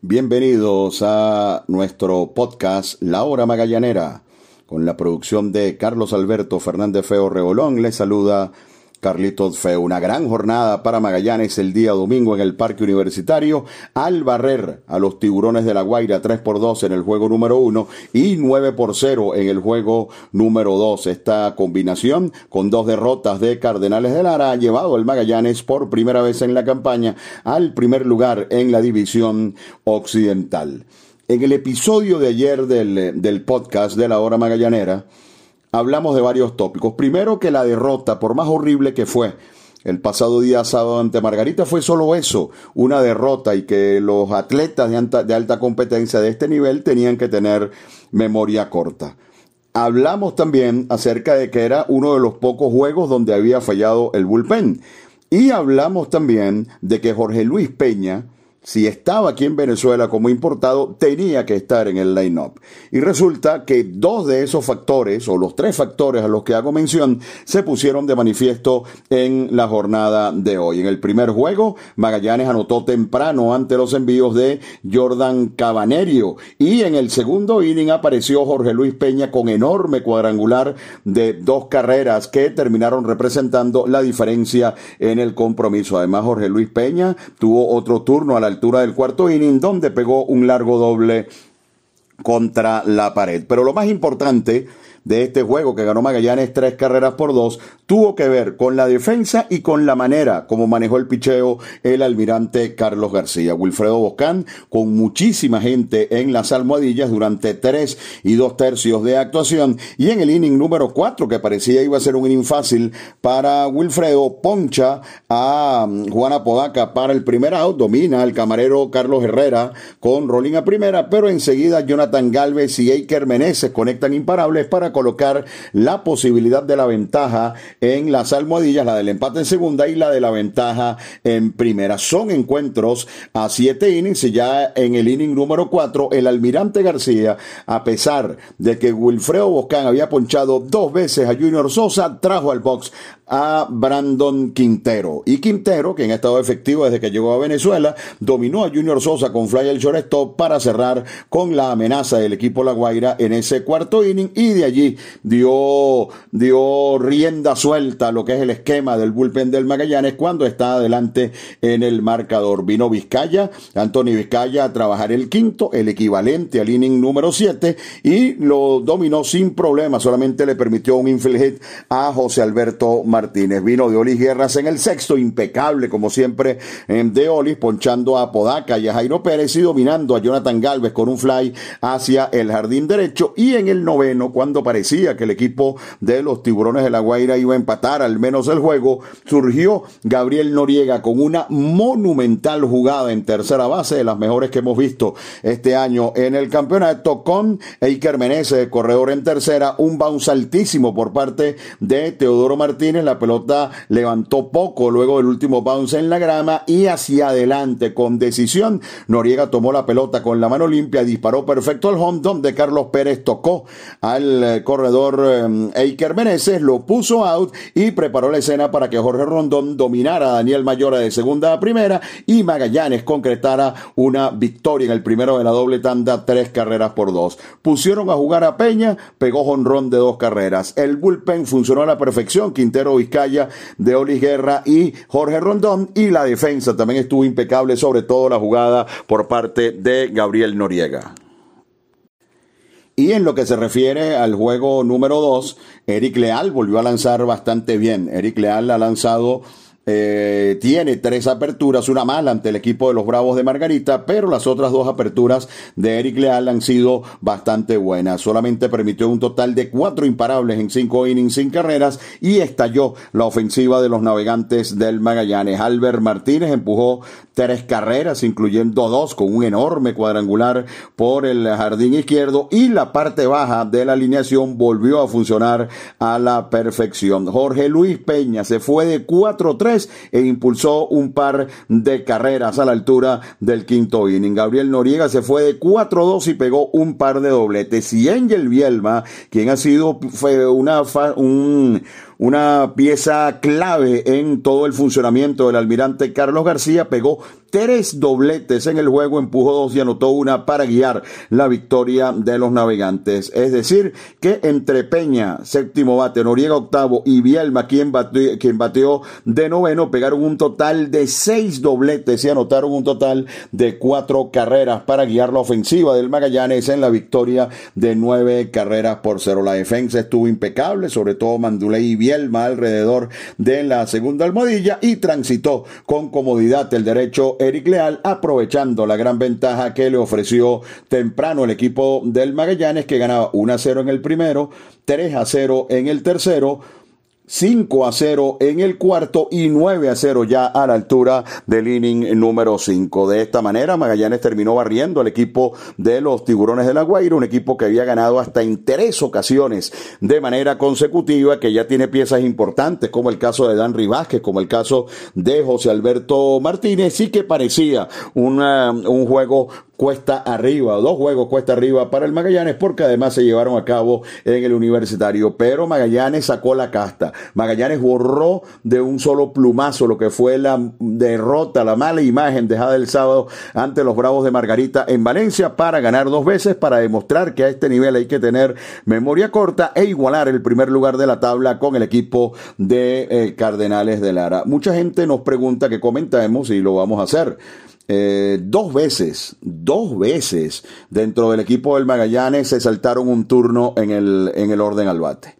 Bienvenidos a nuestro podcast La Hora Magallanera, con la producción de Carlos Alberto Fernández Feo Rebolón. Les saluda Carlitos Feo, una gran jornada para Magallanes el día domingo en el Parque Universitario al barrer a los tiburones de la Guaira 3 por 2 en el juego número 1 y 9 por 0 en el juego número 2. Esta combinación con dos derrotas de Cardenales de Lara ha llevado al Magallanes por primera vez en la campaña al primer lugar en la división occidental. En el episodio de ayer del, del podcast de la hora magallanera, hablamos de varios tópicos. Primero que la derrota, por más horrible que fue, el pasado día sábado ante Margarita fue solo eso, una derrota y que los atletas de alta, de alta competencia de este nivel tenían que tener memoria corta. Hablamos también acerca de que era uno de los pocos juegos donde había fallado el bullpen. Y hablamos también de que Jorge Luis Peña, si estaba aquí en Venezuela como importado, tenía que estar en el line-up. Y resulta que dos de esos factores, o los tres factores a los que hago mención, se pusieron de manifiesto en la jornada de hoy. En el primer juego, Magallanes anotó temprano ante los envíos de Jordan Cabanerio. Y en el segundo inning apareció Jorge Luis Peña con enorme cuadrangular de dos carreras que terminaron representando la diferencia en el compromiso. Además, Jorge Luis Peña tuvo otro turno a la altura del cuarto inning, donde pegó un largo doble contra la pared. Pero lo más importante de este juego que ganó Magallanes tres carreras por dos tuvo que ver con la defensa y con la manera como manejó el picheo el almirante Carlos García. Wilfredo Boscán con muchísima gente en las almohadillas durante tres y dos tercios de actuación y en el inning número cuatro que parecía iba a ser un inning fácil para Wilfredo poncha a um, Juana Podaca para el primer out, domina al camarero Carlos Herrera con rolling a primera, pero enseguida Jonathan Galvez y Eiker Meneses conectan imparables para colocar la posibilidad de la ventaja en las almohadillas, la del empate en segunda y la de la ventaja en primera. Son encuentros a siete innings y ya en el inning número cuatro, el almirante García, a pesar de que Wilfredo Boscán había ponchado dos veces a Junior Sosa, trajo al box a Brandon Quintero. Y Quintero, que en estado efectivo desde que llegó a Venezuela, dominó a Junior Sosa con fly al shortstop para cerrar con la amenaza del equipo La Guaira en ese cuarto inning y de allí dio, dio rienda suelta a lo que es el esquema del bullpen del Magallanes cuando está adelante en el marcador. Vino Vizcaya, Anthony Vizcaya a trabajar el quinto, el equivalente al inning número 7 y lo dominó sin problema, solamente le permitió un infield hit a José Alberto Martínez. Vino de Olis Guerras en el sexto, impecable como siempre de Olis, ponchando a Podaca y a Jairo Pérez y dominando a Jonathan Galvez con un fly hacia el jardín derecho y en el noveno cuando parecía que el equipo de los tiburones de la Guaira iba a empatar al menos el juego, surgió Gabriel Noriega con una monumental jugada en tercera base, de las mejores que hemos visto este año en el campeonato, con Eiker Meneses, corredor en tercera, un bounce altísimo por parte de Teodoro Martínez, la pelota levantó poco luego del último bounce en la grama y hacia adelante con decisión, Noriega tomó la pelota con la mano limpia, disparó perfecto al home, donde Carlos Pérez tocó al eh, corredor eh, Eiker Meneses, lo puso out y preparó la escena para que Jorge Rondón dominara a Daniel Mayora de segunda a primera y Magallanes concretara una victoria en el primero de la doble tanda, tres carreras por dos. Pusieron a jugar a Peña, pegó jonrón de dos carreras. El bullpen funcionó a la perfección, Quintero Vizcaya de Olis Guerra y Jorge Rondón y la defensa también estuvo impecable, sobre todo la jugada por parte de Gabriel Noriega. Y en lo que se refiere al juego número 2, Eric Leal volvió a lanzar bastante bien. Eric Leal ha lanzado eh, tiene tres aperturas, una mala ante el equipo de los Bravos de Margarita, pero las otras dos aperturas de Eric Leal han sido bastante buenas. Solamente permitió un total de cuatro imparables en cinco innings sin carreras y estalló la ofensiva de los navegantes del Magallanes. Albert Martínez empujó tres carreras, incluyendo dos con un enorme cuadrangular por el jardín izquierdo y la parte baja de la alineación volvió a funcionar a la perfección. Jorge Luis Peña se fue de 4-3 e impulsó un par de carreras a la altura del quinto inning. Gabriel Noriega se fue de 4-2 y pegó un par de dobletes. Y Angel Bielma, quien ha sido fue una, un, una pieza clave en todo el funcionamiento del almirante Carlos García, pegó tres dobletes en el juego, empujó dos y anotó una para guiar la victoria de los navegantes. Es decir, que entre Peña, séptimo bate, Noriega octavo y Bielma, quien bateó, quien bateó de noveno, pegaron un total de seis dobletes y anotaron un total de cuatro carreras para guiar la ofensiva del Magallanes en la victoria de nueve carreras por cero. La defensa estuvo impecable, sobre todo Manduley y Bielma alrededor de la segunda almohadilla y transitó con comodidad el derecho Eric Leal, aprovechando la gran ventaja que le ofreció temprano el equipo del Magallanes, que ganaba 1 a 0 en el primero, 3 a 0 en el tercero, 5 a 0 en el cuarto y 9 a 0 ya a la altura del inning número 5. De esta manera, Magallanes terminó barriendo al equipo de los Tiburones de la Guaira, un equipo que había ganado hasta en tres ocasiones de manera consecutiva, que ya tiene piezas importantes, como el caso de Dan Vázquez, como el caso de José Alberto Martínez, y que parecía un juego cuesta arriba, dos juegos cuesta arriba para el Magallanes, porque además se llevaron a cabo en el universitario. Pero Magallanes sacó la casta. Magallanes borró de un solo plumazo lo que fue la derrota, la mala imagen dejada el sábado ante los Bravos de Margarita en Valencia para ganar dos veces, para demostrar que a este nivel hay que tener memoria corta e igualar el primer lugar de la tabla con el equipo de eh, Cardenales de Lara. Mucha gente nos pregunta que comentemos y lo vamos a hacer. Eh, dos veces, dos veces dentro del equipo del Magallanes se saltaron un turno en el, en el orden al bate.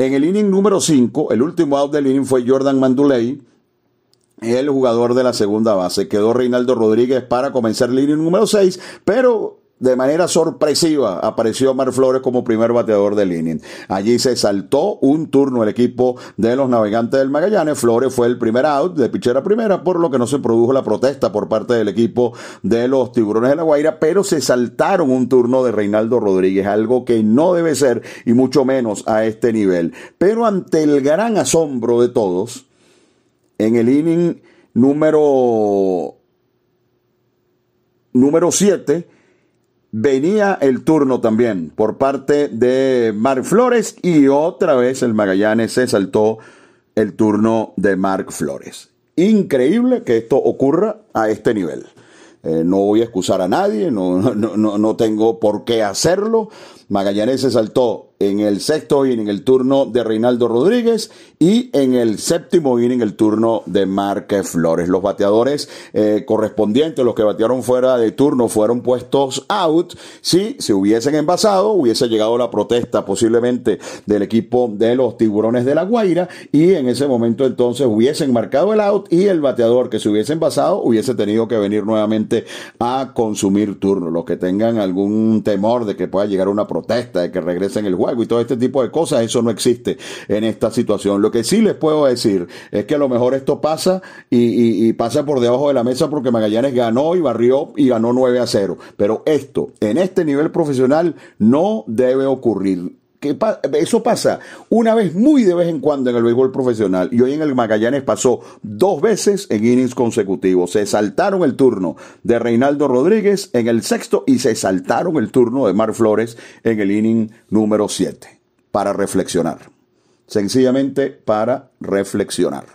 En el inning número 5, el último out del inning fue Jordan Manduley, el jugador de la segunda base. Quedó Reinaldo Rodríguez para comenzar el inning número 6, pero de manera sorpresiva apareció Mar Flores como primer bateador del inning. Allí se saltó un turno el equipo de los navegantes del Magallanes. Flores fue el primer out de pichera primera, por lo que no se produjo la protesta por parte del equipo de los tiburones de la Guaira, pero se saltaron un turno de Reinaldo Rodríguez, algo que no debe ser y mucho menos a este nivel. Pero ante el gran asombro de todos, en el inning número número 7, venía el turno también por parte de Marc Flores y otra vez el Magallanes se saltó el turno de Marc Flores. Increíble que esto ocurra a este nivel. Eh, no voy a excusar a nadie, no, no, no, no tengo por qué hacerlo. Magallanes se saltó en el sexto inning el turno de Reinaldo Rodríguez y en el séptimo inning el turno de Marque Flores. Los bateadores eh, correspondientes, los que batearon fuera de turno, fueron puestos out. Si se hubiesen envasado, hubiese llegado la protesta posiblemente del equipo de los tiburones de la Guaira y en ese momento entonces hubiesen marcado el out y el bateador que se hubiese envasado hubiese tenido que venir nuevamente a consumir turno. Los que tengan algún temor de que pueda llegar una protesta, de que regresen el juego y todo este tipo de cosas, eso no existe en esta situación. Lo que sí les puedo decir es que a lo mejor esto pasa y, pasa por debajo de la mesa porque Magallanes ganó y barrió y ganó 9 a 0. Pero esto, en este nivel profesional, no debe ocurrir eso pasa una vez muy de vez en cuando en el béisbol profesional y hoy en el Magallanes pasó dos veces en innings consecutivos. Se saltaron el turno de Reinaldo Rodríguez en el sexto y se saltaron el turno de Mar Flores en el inning número 7 para reflexionar. Sencillamente para reflexionar.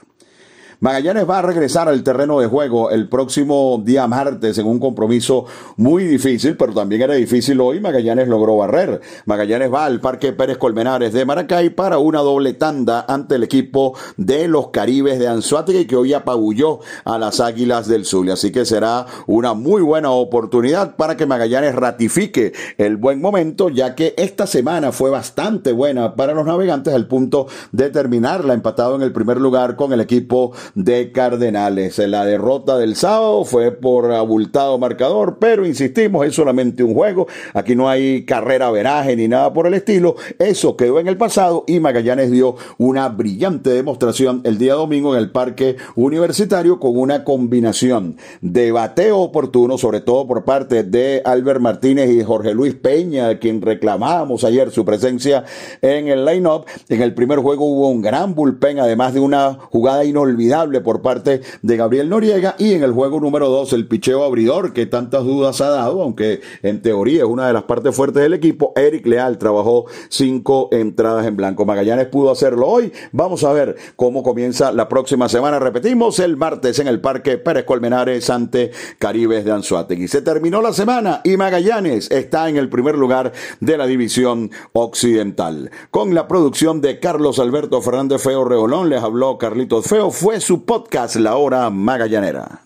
Magallanes va a regresar al terreno de juego el próximo día martes en un compromiso muy difícil, pero también era difícil hoy. Magallanes logró barrer. Magallanes va al Parque Pérez Colmenares de Maracay para una doble tanda ante el equipo de los Caribes de Anzuategui que hoy apabulló a las Águilas del Zulia. Así que será una muy buena oportunidad para que Magallanes ratifique el buen momento, ya que esta semana fue bastante buena para los navegantes al punto de terminarla empatado en el primer lugar con el equipo de Cardenales. La derrota del sábado fue por abultado marcador, pero insistimos, es solamente un juego. Aquí no hay carrera veraje ni nada por el estilo. Eso quedó en el pasado y Magallanes dio una brillante demostración el día domingo en el Parque Universitario con una combinación de bateo oportuno, sobre todo por parte de Albert Martínez y Jorge Luis Peña, quien reclamábamos ayer su presencia en el line-up. En el primer juego hubo un gran bullpen, además de una jugada inolvidable por parte de Gabriel Noriega y en el juego número 2 el picheo abridor que tantas dudas ha dado, aunque en teoría es una de las partes fuertes del equipo, Eric Leal trabajó cinco entradas en blanco. Magallanes pudo hacerlo hoy. Vamos a ver cómo comienza la próxima semana. Repetimos el martes en el Parque Pérez Colmenares ante Caribes de Anzuategui. Se terminó la semana y Magallanes está en el primer lugar de la división occidental. Con la producción de Carlos Alberto Fernández Feo Reolón, les habló Carlitos Feo. Fue su podcast La Hora Magallanera.